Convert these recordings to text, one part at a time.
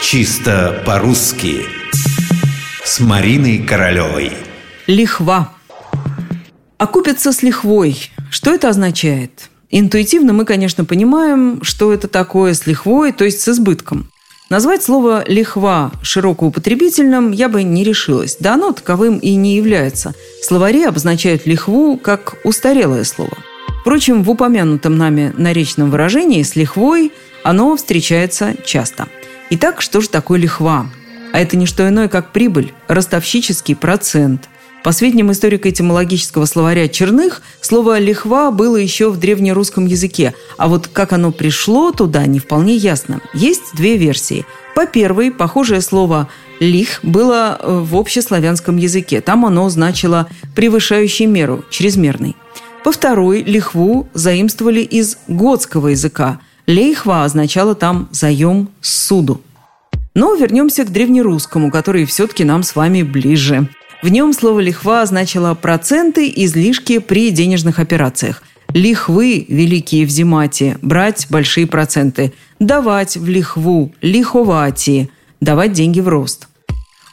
Чисто по-русски С Мариной Королевой Лихва Окупиться с лихвой. Что это означает? Интуитивно мы, конечно, понимаем, что это такое с лихвой, то есть с избытком. Назвать слово «лихва» широкоупотребительным я бы не решилась. Да оно таковым и не является. Словари обозначают лихву как устарелое слово. Впрочем, в упомянутом нами наречном выражении с лихвой оно встречается часто. Итак, что же такое лихва? А это не что иное, как прибыль, ростовщический процент – по сведениям историко-этимологического словаря Черных, слово «лихва» было еще в древнерусском языке, а вот как оно пришло туда, не вполне ясно. Есть две версии. По первой, похожее слово «лих» было э, в общеславянском языке. Там оно значило «превышающий меру», «чрезмерный». По второй, лихву заимствовали из готского языка. Лейхва означало там «заем суду». Но вернемся к древнерусскому, который все-таки нам с вами ближе. В нем слово «лихва» значило проценты, излишки при денежных операциях. Лихвы – великие взимати, брать большие проценты. Давать в лихву – лиховати, давать деньги в рост.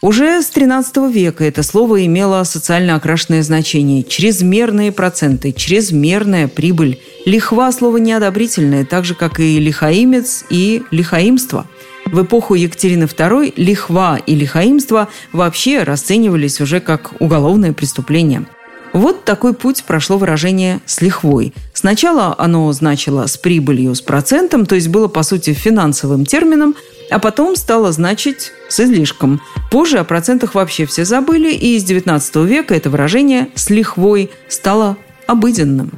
Уже с XIII века это слово имело социально окрашенное значение. Чрезмерные проценты, чрезмерная прибыль. Лихва – слово неодобрительное, так же, как и лихаимец и лихаимство – в эпоху Екатерины II лихва и лихаимство вообще расценивались уже как уголовное преступление. Вот такой путь прошло выражение «с лихвой». Сначала оно значило «с прибылью, с процентом», то есть было, по сути, финансовым термином, а потом стало значить «с излишком». Позже о процентах вообще все забыли, и из XIX века это выражение «с лихвой» стало обыденным.